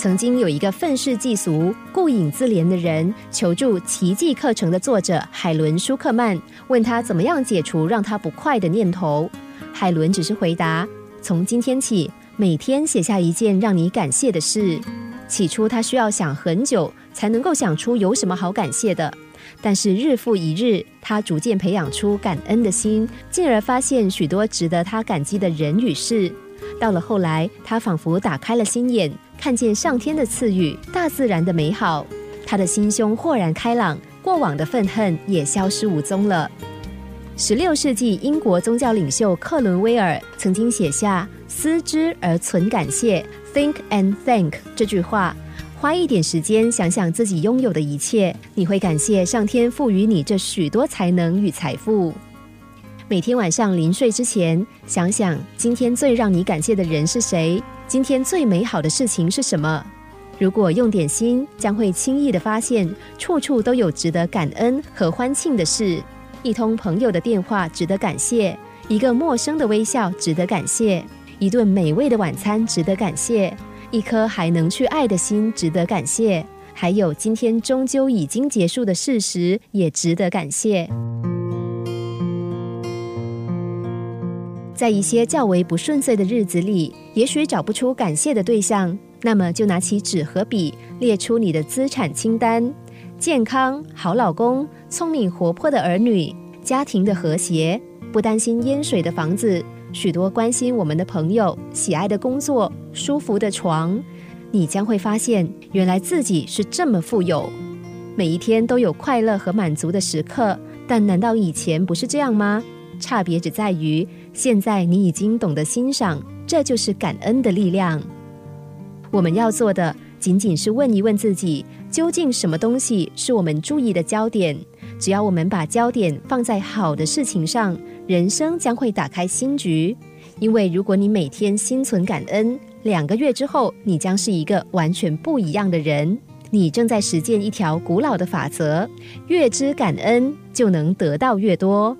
曾经有一个愤世嫉俗、顾影自怜的人求助奇迹课程的作者海伦·舒克曼，问他怎么样解除让他不快的念头。海伦只是回答：从今天起，每天写下一件让你感谢的事。起初他需要想很久才能够想出有什么好感谢的。但是日复一日，他逐渐培养出感恩的心，进而发现许多值得他感激的人与事。到了后来，他仿佛打开了心眼，看见上天的赐予、大自然的美好，他的心胸豁然开朗，过往的愤恨也消失无踪了。十六世纪英国宗教领袖克伦威尔曾经写下“思之而存感谢 ”（Think and Thank） 这句话。花一点时间想想自己拥有的一切，你会感谢上天赋予你这许多才能与财富。每天晚上临睡之前，想想今天最让你感谢的人是谁，今天最美好的事情是什么。如果用点心，将会轻易的发现，处处都有值得感恩和欢庆的事。一通朋友的电话值得感谢，一个陌生的微笑值得感谢，一顿美味的晚餐值得感谢。一颗还能去爱的心值得感谢，还有今天终究已经结束的事实也值得感谢。在一些较为不顺遂的日子里，也许找不出感谢的对象，那么就拿起纸和笔，列出你的资产清单：健康、好老公、聪明活泼的儿女、家庭的和谐、不担心淹水的房子。许多关心我们的朋友、喜爱的工作、舒服的床，你将会发现，原来自己是这么富有。每一天都有快乐和满足的时刻，但难道以前不是这样吗？差别只在于，现在你已经懂得欣赏，这就是感恩的力量。我们要做的，仅仅是问一问自己，究竟什么东西是我们注意的焦点？只要我们把焦点放在好的事情上。人生将会打开新局，因为如果你每天心存感恩，两个月之后，你将是一个完全不一样的人。你正在实践一条古老的法则：越知感恩，就能得到越多。